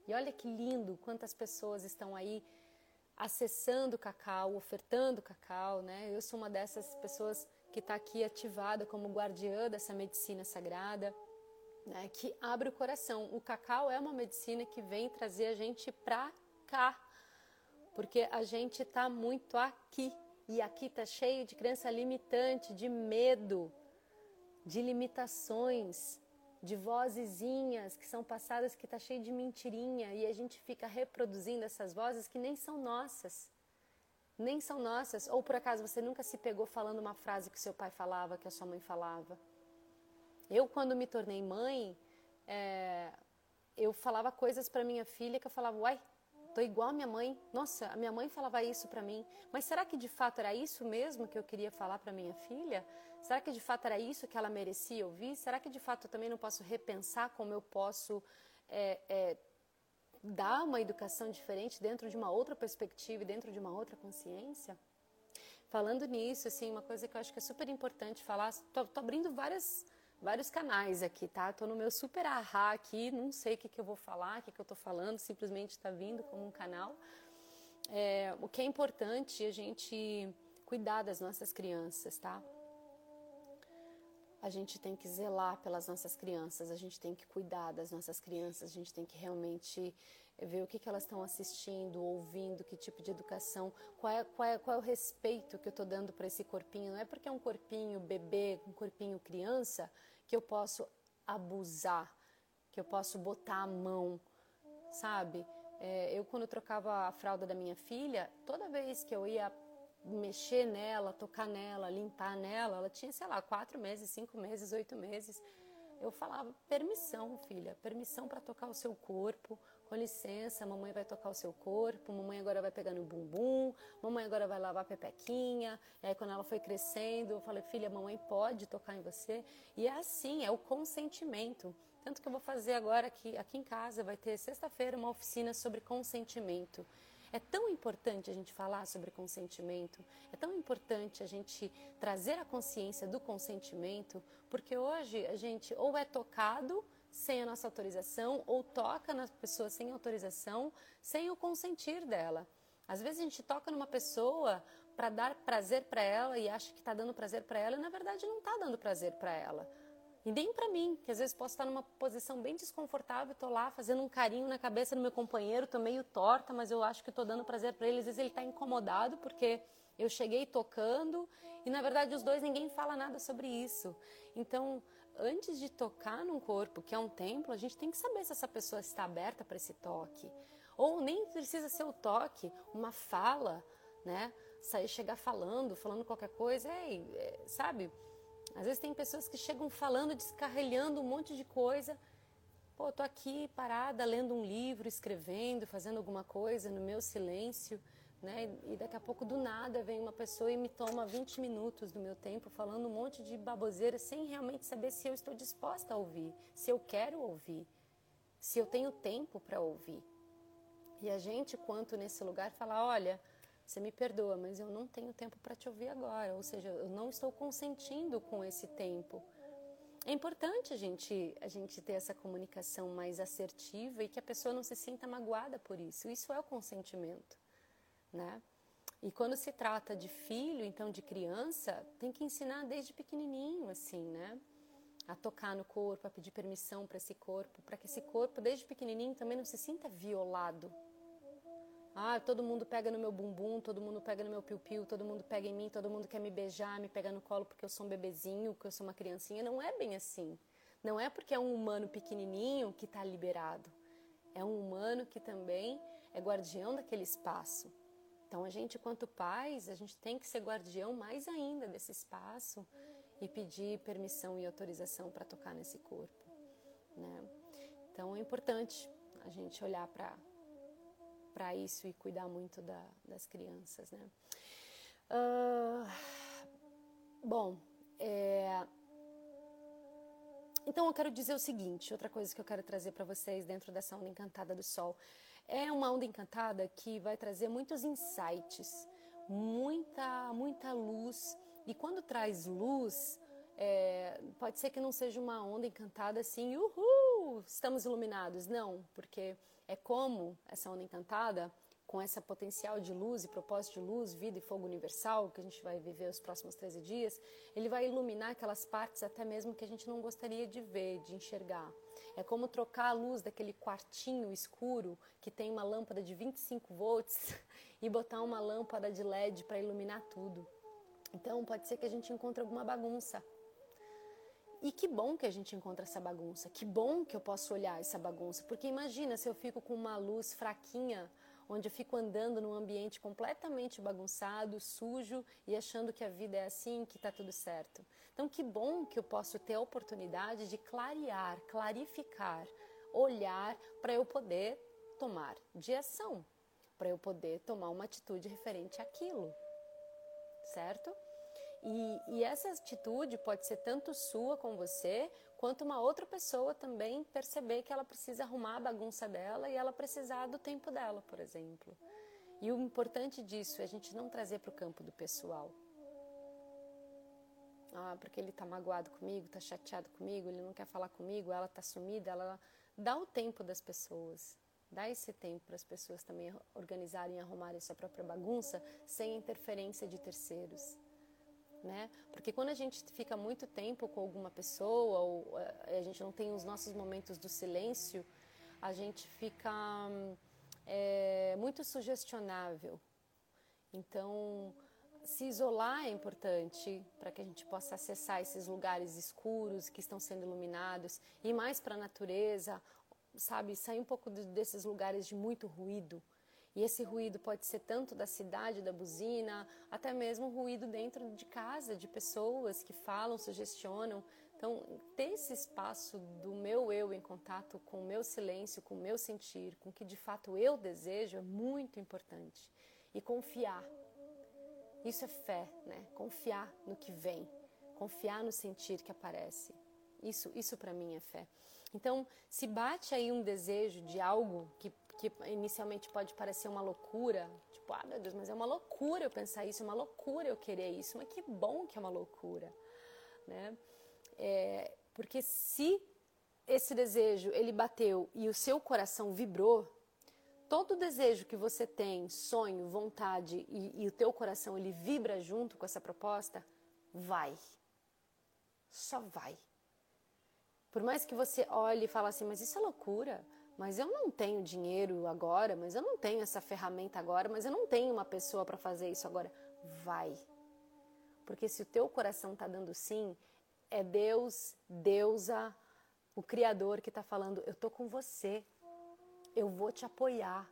E olha que lindo quantas pessoas estão aí acessando cacau, ofertando cacau, né? Eu sou uma dessas pessoas que está aqui ativada como guardiã dessa medicina sagrada, né? Que abre o coração. O cacau é uma medicina que vem trazer a gente para cá, porque a gente está muito aqui e aqui está cheio de crença limitante, de medo, de limitações, de vozezinhas que são passadas que está cheio de mentirinha e a gente fica reproduzindo essas vozes que nem são nossas. Nem são nossas. Ou por acaso você nunca se pegou falando uma frase que seu pai falava, que a sua mãe falava. Eu, quando me tornei mãe, é, eu falava coisas para minha filha que eu falava, uai, tô igual a minha mãe. Nossa, a minha mãe falava isso para mim. Mas será que de fato era isso mesmo que eu queria falar para minha filha? Será que de fato era isso que ela merecia ouvir? Será que de fato eu também não posso repensar como eu posso é, é, dar uma educação diferente dentro de uma outra perspectiva e dentro de uma outra consciência? Falando nisso, assim, uma coisa que eu acho que é super importante falar, tô, tô abrindo várias vários canais aqui, tá? Tô no meu super ahá aqui, não sei o que, que eu vou falar, o que, que eu tô falando, simplesmente está vindo como um canal. É, o que é importante é a gente cuidar das nossas crianças, tá? A gente tem que zelar pelas nossas crianças, a gente tem que cuidar das nossas crianças, a gente tem que realmente ver o que, que elas estão assistindo, ouvindo, que tipo de educação, qual é, qual é, qual é o respeito que eu estou dando para esse corpinho. Não é porque é um corpinho bebê, um corpinho criança, que eu posso abusar, que eu posso botar a mão, sabe? É, eu, quando trocava a fralda da minha filha, toda vez que eu ia mexer nela, tocar nela, limpar nela, ela tinha, sei lá, quatro meses, cinco meses, oito meses. Eu falava, permissão, filha, permissão para tocar o seu corpo, com licença, mamãe vai tocar o seu corpo, mamãe agora vai pegar no bumbum, mamãe agora vai lavar a pepequinha. E aí quando ela foi crescendo, eu falei, filha, mamãe pode tocar em você. E é assim, é o consentimento. Tanto que eu vou fazer agora aqui, aqui em casa, vai ter sexta-feira uma oficina sobre consentimento. É tão importante a gente falar sobre consentimento, é tão importante a gente trazer a consciência do consentimento, porque hoje a gente ou é tocado sem a nossa autorização ou toca nas pessoas sem autorização, sem o consentir dela. Às vezes a gente toca numa pessoa para dar prazer para ela e acha que está dando prazer para ela e na verdade não está dando prazer para ela. E nem para mim, que às vezes posso estar numa posição bem desconfortável, estou lá fazendo um carinho na cabeça do meu companheiro, estou meio torta, mas eu acho que estou dando prazer para ele. Às vezes ele está incomodado porque eu cheguei tocando e na verdade os dois ninguém fala nada sobre isso. Então, antes de tocar num corpo que é um templo, a gente tem que saber se essa pessoa está aberta para esse toque. Ou nem precisa ser o toque, uma fala, né? Sair, chegar falando, falando qualquer coisa, Ei, é, sabe? Às vezes tem pessoas que chegam falando, descarrelhando um monte de coisa. Pô, tô aqui parada, lendo um livro, escrevendo, fazendo alguma coisa no meu silêncio né? E daqui a pouco do nada vem uma pessoa e me toma 20 minutos do meu tempo falando um monte de baboseira sem realmente saber se eu estou disposta a ouvir, se eu quero ouvir, se eu tenho tempo para ouvir. E a gente, quanto nesse lugar, fala: olha, você me perdoa, mas eu não tenho tempo para te ouvir agora, ou seja, eu não estou consentindo com esse tempo. É importante a gente, a gente ter essa comunicação mais assertiva e que a pessoa não se sinta magoada por isso. Isso é o consentimento né? E quando se trata de filho, então de criança, tem que ensinar desde pequenininho, assim, né? A tocar no corpo, a pedir permissão para esse corpo, para que esse corpo, desde pequenininho, também não se sinta violado. Ah, todo mundo pega no meu bumbum, todo mundo pega no meu piu-piu, todo mundo pega em mim, todo mundo quer me beijar, me pegar no colo porque eu sou um bebezinho, porque eu sou uma criancinha. Não é bem assim. Não é porque é um humano pequenininho que está liberado. É um humano que também é guardião daquele espaço. Então, a gente, quanto pais, a gente tem que ser guardião mais ainda desse espaço e pedir permissão e autorização para tocar nesse corpo, né? Então, é importante a gente olhar para para isso e cuidar muito da, das crianças, né? Uh, bom, é, então eu quero dizer o seguinte, outra coisa que eu quero trazer para vocês dentro dessa onda encantada do sol. É uma onda encantada que vai trazer muitos insights, muita, muita luz. E quando traz luz, é, pode ser que não seja uma onda encantada assim, uhul, estamos iluminados. Não, porque é como essa onda encantada com essa potencial de luz e propósito de luz, vida e fogo universal, que a gente vai viver os próximos 13 dias, ele vai iluminar aquelas partes até mesmo que a gente não gostaria de ver, de enxergar. É como trocar a luz daquele quartinho escuro que tem uma lâmpada de 25 volts e botar uma lâmpada de LED para iluminar tudo. Então pode ser que a gente encontre alguma bagunça. E que bom que a gente encontra essa bagunça. Que bom que eu posso olhar essa bagunça, porque imagina se eu fico com uma luz fraquinha onde eu fico andando num ambiente completamente bagunçado, sujo e achando que a vida é assim, que está tudo certo. Então, que bom que eu posso ter a oportunidade de clarear, clarificar, olhar para eu poder tomar de ação, para eu poder tomar uma atitude referente àquilo, certo? E, e, essa atitude pode ser tanto sua com você, quanto uma outra pessoa também perceber que ela precisa arrumar a bagunça dela e ela precisar do tempo dela, por exemplo. E o importante disso é a gente não trazer para o campo do pessoal. Ah, porque ele está magoado comigo, está chateado comigo, ele não quer falar comigo, ela está sumida, ela dá o tempo das pessoas. Dá esse tempo para as pessoas também organizarem e arrumarem sua própria bagunça sem interferência de terceiros né? Porque quando a gente fica muito tempo com alguma pessoa ou eh, a gente não tem os nossos momentos do silêncio, a gente fica é, muito sugestionável. Então, se isolar é importante para que a gente possa acessar esses lugares escuros que estão sendo iluminados, ir mais para a natureza, sabe, sair um pouco desses lugares de muito ruído e esse ruído pode ser tanto da cidade, da buzina, até mesmo ruído dentro de casa, de pessoas que falam, sugestionam. Então, ter esse espaço do meu eu em contato com o meu silêncio, com o meu sentir, com o que de fato eu desejo é muito importante. E confiar. Isso é fé, né? Confiar no que vem, confiar no sentir que aparece. Isso, isso para mim é fé. Então, se bate aí um desejo de algo que que inicialmente pode parecer uma loucura, tipo, ah, meu Deus, mas é uma loucura eu pensar isso, é uma loucura eu querer isso, mas que bom que é uma loucura, né? É, porque se esse desejo ele bateu e o seu coração vibrou, todo desejo que você tem, sonho, vontade e, e o teu coração ele vibra junto com essa proposta, vai, só vai. Por mais que você olhe e fale assim, mas isso é loucura mas eu não tenho dinheiro agora, mas eu não tenho essa ferramenta agora, mas eu não tenho uma pessoa para fazer isso agora. Vai. Porque se o teu coração está dando sim, é Deus, Deusa, o Criador que está falando: eu tô com você, eu vou te apoiar.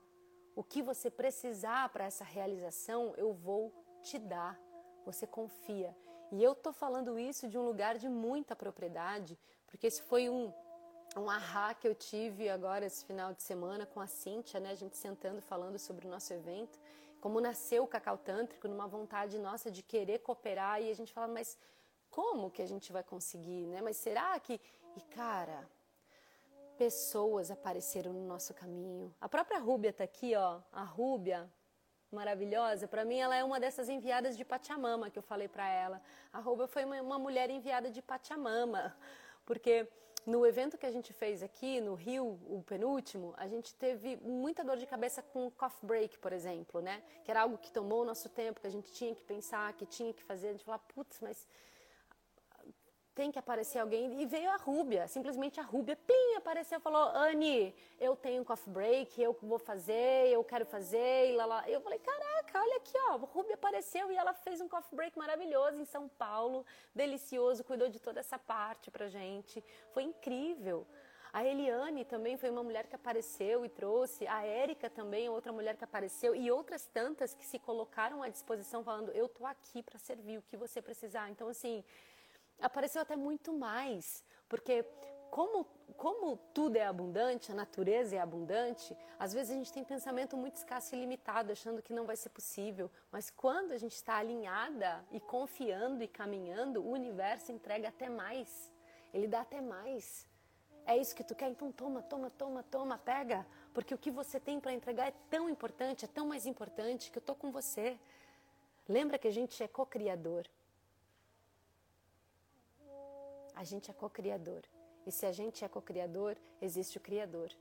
O que você precisar para essa realização, eu vou te dar. Você confia. E eu tô falando isso de um lugar de muita propriedade, porque esse foi um um ahá que eu tive agora esse final de semana com a Cíntia, né? A gente sentando falando sobre o nosso evento, como nasceu o Cacau Tântrico numa vontade nossa de querer cooperar e a gente fala, mas como que a gente vai conseguir, né? Mas será que e cara, pessoas apareceram no nosso caminho. A própria Rúbia tá aqui, ó, a Rúbia, maravilhosa. Para mim, ela é uma dessas enviadas de Pachamama que eu falei para ela. A Rúbia foi uma, uma mulher enviada de Pachamama, porque no evento que a gente fez aqui no Rio, o penúltimo, a gente teve muita dor de cabeça com coffee break, por exemplo, né? Que era algo que tomou o nosso tempo, que a gente tinha que pensar, que tinha que fazer. A gente falava, putz, mas tem que aparecer alguém. E veio a Rúbia, simplesmente a Rúbia, pim, apareceu e falou: Anne, eu tenho um coffee break, eu vou fazer, eu quero fazer, e lá, lá. Eu falei: caraca, olha aqui, ó, a Rúbia apareceu e ela fez um coffee break maravilhoso em São Paulo, delicioso, cuidou de toda essa parte pra gente. Foi incrível. A Eliane também foi uma mulher que apareceu e trouxe. A Érica também, outra mulher que apareceu. E outras tantas que se colocaram à disposição, falando: Eu tô aqui para servir o que você precisar. Então, assim, apareceu até muito mais, porque como, como tudo é abundante, a natureza é abundante, às vezes a gente tem pensamento muito escasso e limitado, achando que não vai ser possível. Mas quando a gente está alinhada e confiando e caminhando, o universo entrega até mais. Ele dá até mais. É isso que tu quer? Então toma, toma, toma, toma, pega. Porque o que você tem para entregar é tão importante, é tão mais importante que eu tô com você. Lembra que a gente é co-criador. A gente é co-criador. E se a gente é co-criador, existe o Criador.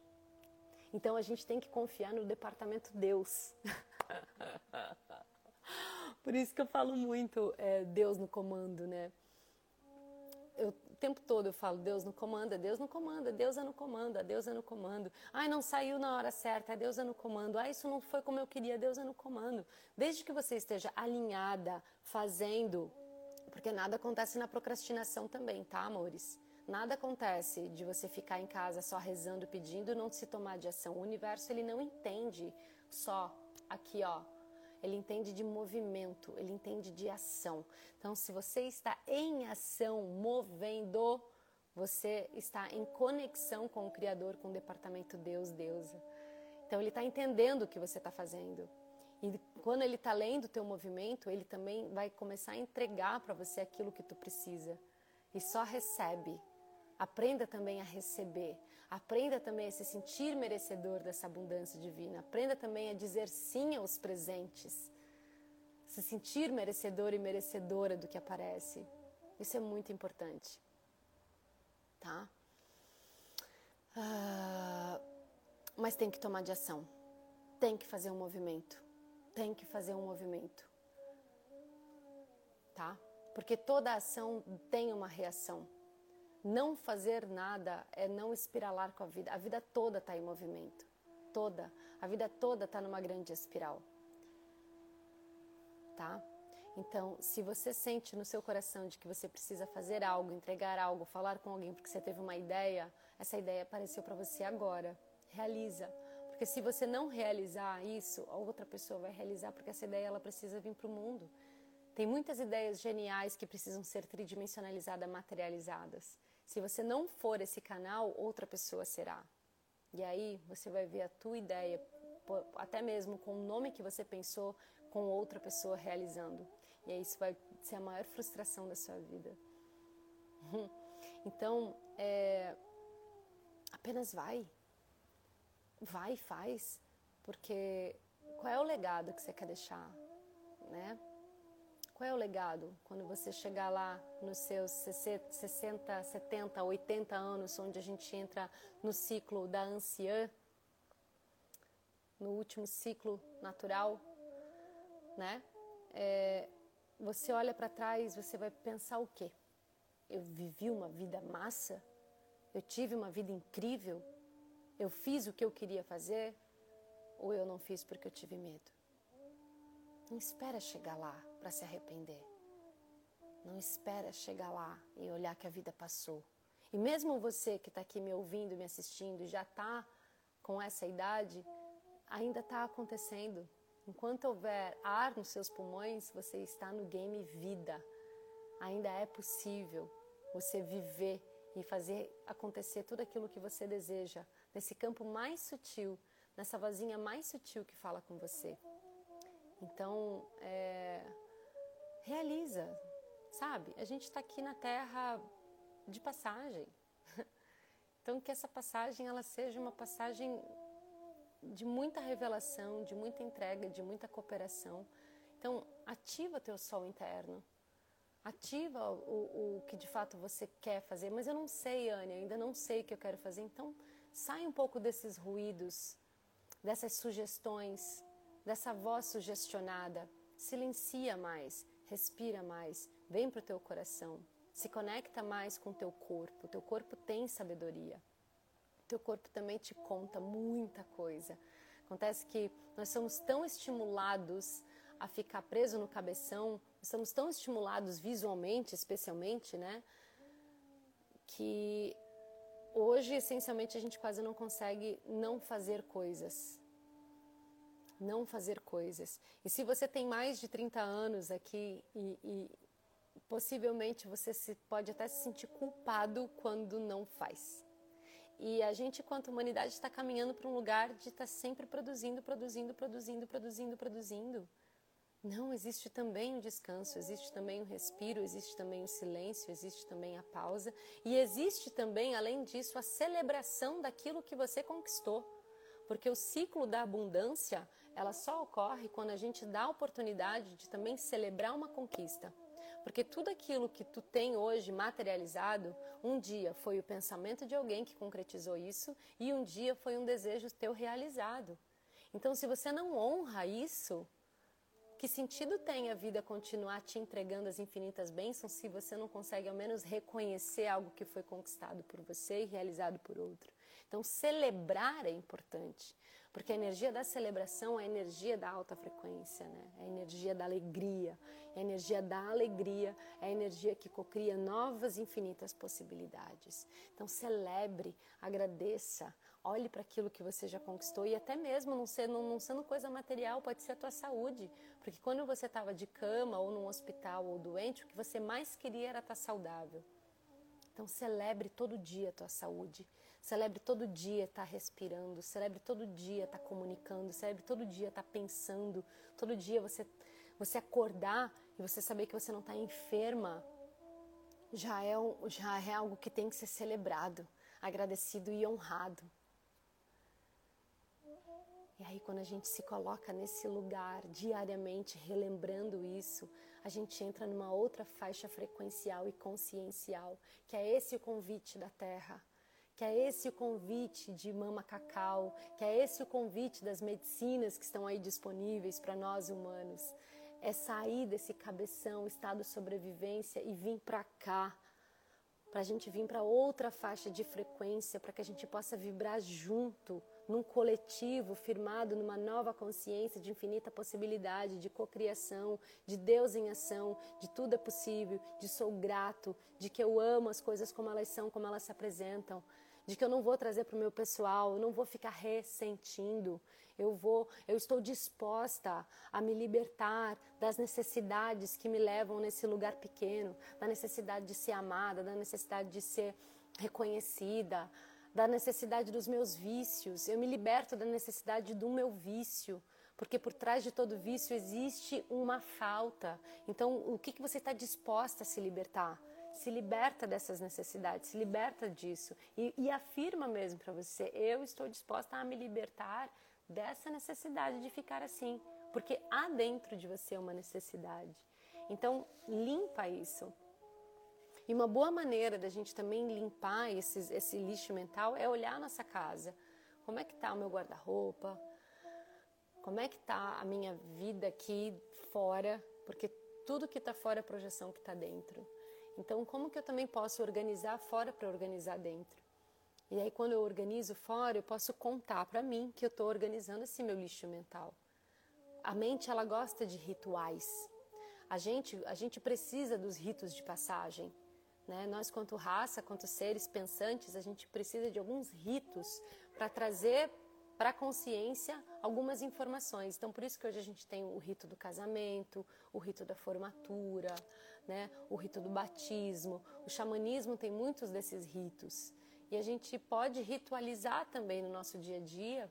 Então a gente tem que confiar no departamento Deus. Por isso que eu falo muito é, Deus no comando, né? Eu, o tempo todo eu falo Deus no comando, Deus no comando, Deus é no comando, Deus é no comando. Ai, não saiu na hora certa, Deus é no comando. Ai, isso não foi como eu queria, Deus é no comando. Desde que você esteja alinhada, fazendo, porque nada acontece na procrastinação também, tá, amores? Nada acontece de você ficar em casa só rezando, pedindo não se tomar de ação. O universo ele não entende só aqui, ó. Ele entende de movimento, ele entende de ação. Então, se você está em ação, movendo, você está em conexão com o Criador, com o departamento Deus, deusa. Então, ele está entendendo o que você está fazendo. E quando ele está lendo o teu movimento, ele também vai começar a entregar para você aquilo que tu precisa. E só recebe. Aprenda também a receber. Aprenda também a se sentir merecedor dessa abundância divina. Aprenda também a dizer sim aos presentes. Se sentir merecedor e merecedora do que aparece. Isso é muito importante. Tá? Uh, mas tem que tomar de ação. Tem que fazer um movimento. Tem que fazer um movimento. Tá? Porque toda ação tem uma reação. Não fazer nada é não espiralar com a vida. A vida toda está em movimento. Toda. A vida toda está numa grande espiral. Tá? Então, se você sente no seu coração de que você precisa fazer algo, entregar algo, falar com alguém porque você teve uma ideia, essa ideia apareceu para você agora. Realiza. Porque se você não realizar isso, a outra pessoa vai realizar porque essa ideia ela precisa vir para o mundo. Tem muitas ideias geniais que precisam ser tridimensionalizadas, materializadas. Se você não for esse canal, outra pessoa será. E aí você vai ver a tua ideia, até mesmo com o nome que você pensou, com outra pessoa realizando. E aí isso vai ser a maior frustração da sua vida. Então, é, apenas vai. Vai, faz. Porque qual é o legado que você quer deixar, né? Qual é o legado quando você chegar lá nos seus 60, 70, 80 anos, onde a gente entra no ciclo da anciã, no último ciclo natural, né? É, você olha para trás, você vai pensar o quê? Eu vivi uma vida massa? Eu tive uma vida incrível? Eu fiz o que eu queria fazer? Ou eu não fiz porque eu tive medo? Não espera chegar lá para se arrepender. Não espera chegar lá e olhar que a vida passou. E mesmo você que está aqui me ouvindo, me assistindo e já está com essa idade, ainda está acontecendo. Enquanto houver ar nos seus pulmões, você está no game vida. Ainda é possível você viver e fazer acontecer tudo aquilo que você deseja nesse campo mais sutil, nessa vozinha mais sutil que fala com você. Então, é, realiza, sabe? A gente está aqui na Terra de passagem. Então, que essa passagem ela seja uma passagem de muita revelação, de muita entrega, de muita cooperação. Então, ativa teu sol interno. Ativa o, o que de fato você quer fazer. Mas eu não sei, Anne, ainda não sei o que eu quero fazer. Então, sai um pouco desses ruídos, dessas sugestões, dessa voz sugestionada. Silencia mais, respira mais, vem para o teu coração, se conecta mais com o teu corpo. O teu corpo tem sabedoria. O teu corpo também te conta muita coisa. Acontece que nós somos tão estimulados a ficar preso no cabeção, estamos tão estimulados visualmente, especialmente, né? Que hoje, essencialmente, a gente quase não consegue não fazer coisas não fazer coisas. E se você tem mais de 30 anos aqui e, e possivelmente você se, pode até se sentir culpado quando não faz. E a gente, quanto humanidade, está caminhando para um lugar de estar tá sempre produzindo, produzindo, produzindo, produzindo, produzindo. Não, existe também o descanso, existe também o respiro, existe também o silêncio, existe também a pausa e existe também, além disso, a celebração daquilo que você conquistou. Porque o ciclo da abundância ela só ocorre quando a gente dá a oportunidade de também celebrar uma conquista. Porque tudo aquilo que tu tem hoje materializado, um dia foi o pensamento de alguém que concretizou isso e um dia foi um desejo teu realizado. Então, se você não honra isso, que sentido tem a vida continuar te entregando as infinitas bênçãos se você não consegue ao menos reconhecer algo que foi conquistado por você e realizado por outro? Então, celebrar é importante. Porque a energia da celebração é a energia da alta frequência, né? É a energia da alegria. É a energia da alegria é a energia que cocria novas infinitas possibilidades. Então celebre, agradeça, olhe para aquilo que você já conquistou e até mesmo não sendo, não sendo coisa material, pode ser a tua saúde. Porque quando você estava de cama ou num hospital ou doente, o que você mais queria era estar saudável. Então celebre todo dia a tua saúde. Celebre todo dia estar tá respirando, celebre todo dia estar tá comunicando, celebre todo dia estar tá pensando, todo dia você, você acordar e você saber que você não está enferma, já é, já é algo que tem que ser celebrado, agradecido e honrado. E aí, quando a gente se coloca nesse lugar diariamente, relembrando isso, a gente entra numa outra faixa frequencial e consciencial, que é esse o convite da Terra que é esse o convite de Mama Cacau, que é esse o convite das medicinas que estão aí disponíveis para nós humanos. É sair desse cabeção, estado sobrevivência e vir para cá, para a gente vir para outra faixa de frequência, para que a gente possa vibrar junto, num coletivo firmado numa nova consciência de infinita possibilidade, de cocriação, de Deus em ação, de tudo é possível, de sou grato, de que eu amo as coisas como elas são, como elas se apresentam de que eu não vou trazer para o meu pessoal, eu não vou ficar ressentindo, eu vou, eu estou disposta a me libertar das necessidades que me levam nesse lugar pequeno, da necessidade de ser amada, da necessidade de ser reconhecida, da necessidade dos meus vícios. Eu me liberto da necessidade do meu vício, porque por trás de todo vício existe uma falta. Então, o que, que você está disposta a se libertar? se liberta dessas necessidades, se liberta disso e, e afirma mesmo para você: eu estou disposta a me libertar dessa necessidade de ficar assim, porque há dentro de você uma necessidade. Então, limpa isso. E uma boa maneira da gente também limpar esses, esse lixo mental é olhar nossa casa. Como é que está o meu guarda-roupa? Como é que está a minha vida aqui fora? Porque tudo que está fora é projeção que está dentro. Então, como que eu também posso organizar fora para organizar dentro? E aí, quando eu organizo fora, eu posso contar para mim que eu estou organizando esse meu lixo mental. A mente, ela gosta de rituais. A gente, a gente precisa dos ritos de passagem. Né? Nós, quanto raça, quanto seres pensantes, a gente precisa de alguns ritos para trazer para a consciência algumas informações. Então, por isso que hoje a gente tem o rito do casamento, o rito da formatura, né? o rito do batismo. O xamanismo tem muitos desses ritos. E a gente pode ritualizar também no nosso dia a dia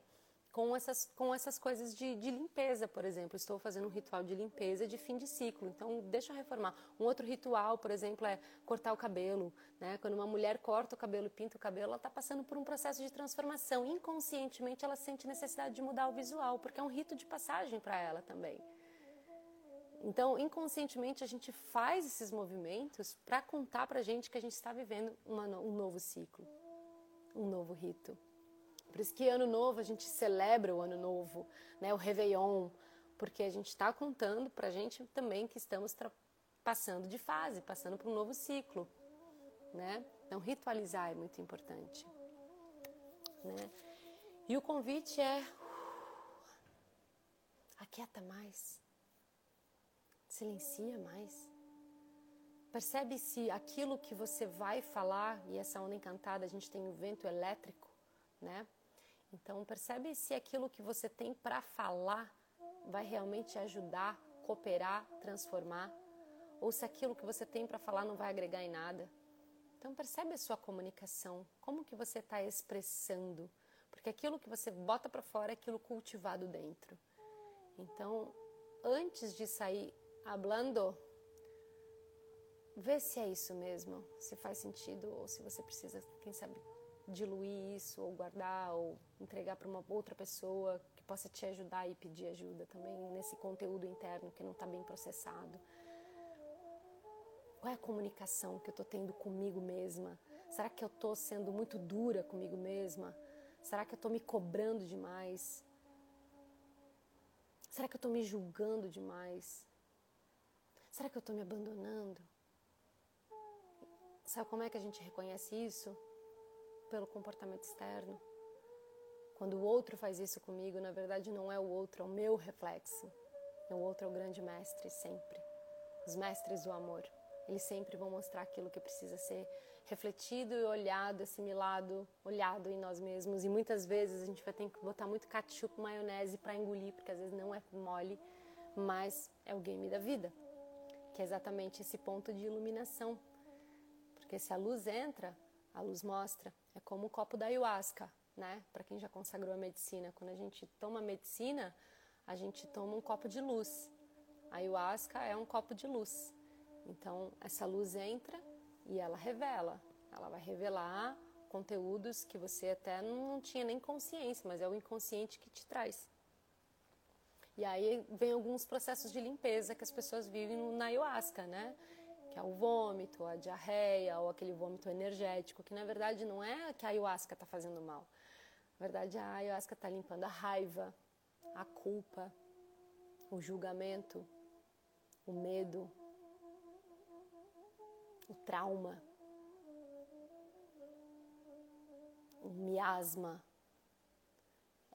com essas, com essas coisas de, de, limpeza, por exemplo. Estou fazendo um ritual de limpeza de fim de ciclo, então deixa eu reformar. Um outro ritual, por exemplo, é cortar o cabelo. Né? Quando uma mulher corta o cabelo, pinta o cabelo, ela está passando por um processo de transformação. Inconscientemente, ela sente necessidade de mudar o visual, porque é um rito de passagem para ela também. Então, inconscientemente, a gente faz esses movimentos para contar para a gente que a gente está vivendo uma, um novo ciclo, um novo rito. Por isso que ano novo a gente celebra o ano novo, né, o Réveillon, porque a gente está contando para a gente também que estamos passando de fase, passando por um novo ciclo. Né? Então, ritualizar é muito importante. Né? E o convite é aquieta mais silencia mais. Percebe se aquilo que você vai falar, e essa onda encantada a gente tem o vento elétrico, né? Então percebe se aquilo que você tem para falar vai realmente ajudar, cooperar, transformar, ou se aquilo que você tem para falar não vai agregar em nada. Então percebe a sua comunicação, como que você está expressando, porque aquilo que você bota para fora é aquilo cultivado dentro. Então, antes de sair hablando, vê se é isso mesmo, se faz sentido ou se você precisa, quem sabe, diluir isso ou guardar ou entregar para uma outra pessoa que possa te ajudar e pedir ajuda também nesse conteúdo interno que não está bem processado. Qual é a comunicação que eu estou tendo comigo mesma? Será que eu estou sendo muito dura comigo mesma? Será que eu estou me cobrando demais? Será que eu estou me julgando demais? Será que eu estou me abandonando? Sabe como é que a gente reconhece isso? Pelo comportamento externo. Quando o outro faz isso comigo, na verdade não é o outro, é o meu reflexo. O outro é o grande mestre sempre. Os mestres do amor. Eles sempre vão mostrar aquilo que precisa ser refletido e olhado, assimilado, olhado em nós mesmos. E muitas vezes a gente vai ter que botar muito ketchup, maionese para engolir, porque às vezes não é mole, mas é o game da vida, que é exatamente esse ponto de iluminação. Porque se a luz entra, a luz mostra. É como o copo da ayahuasca, né? Para quem já consagrou a medicina, quando a gente toma medicina, a gente toma um copo de luz. A ayahuasca é um copo de luz. Então, essa luz entra e ela revela. Ela vai revelar conteúdos que você até não tinha nem consciência, mas é o inconsciente que te traz. E aí vem alguns processos de limpeza que as pessoas vivem na ayahuasca, né? Que é o vômito, a diarreia ou aquele vômito energético, que na verdade não é que a ayahuasca está fazendo mal. Na verdade, a ayahuasca está limpando a raiva, a culpa, o julgamento, o medo, o trauma, o miasma.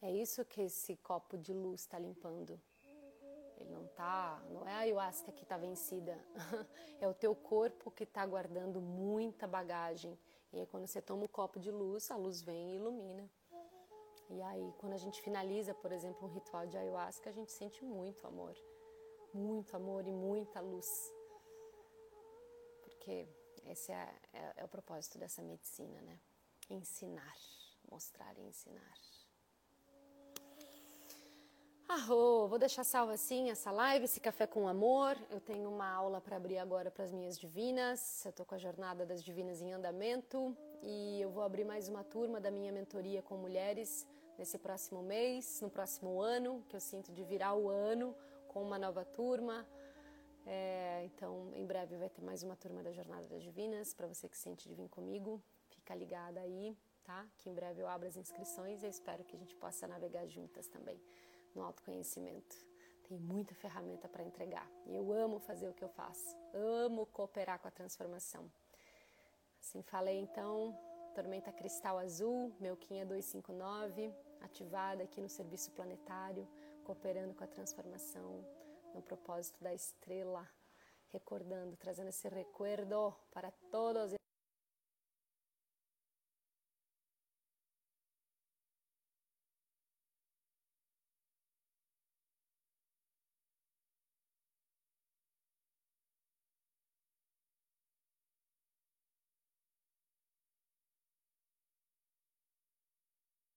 É isso que esse copo de luz está limpando. Ele não tá, não é a ayahuasca que está vencida, é o teu corpo que está guardando muita bagagem. E aí quando você toma um copo de luz, a luz vem e ilumina. E aí quando a gente finaliza, por exemplo, um ritual de ayahuasca, a gente sente muito amor, muito amor e muita luz porque esse é, é, é o propósito dessa medicina, né? Ensinar, mostrar e ensinar. Arro, vou deixar salva assim essa live, esse café com amor. Eu tenho uma aula para abrir agora para as minhas divinas. Eu estou com a jornada das divinas em andamento e eu vou abrir mais uma turma da minha mentoria com mulheres nesse próximo mês, no próximo ano, que eu sinto de virar o ano com uma nova turma é, então, em breve vai ter mais uma turma da Jornada das Divinas. Para você que sente de vir comigo, fica ligada aí, tá? Que em breve eu abro as inscrições e eu espero que a gente possa navegar juntas também no autoconhecimento. Tem muita ferramenta para entregar e eu amo fazer o que eu faço, amo cooperar com a transformação. Assim falei então, Tormenta Cristal Azul, meu Kim 259, ativada aqui no Serviço Planetário, cooperando com a transformação no propósito da estrela, recordando, trazendo esse recuerdo para todos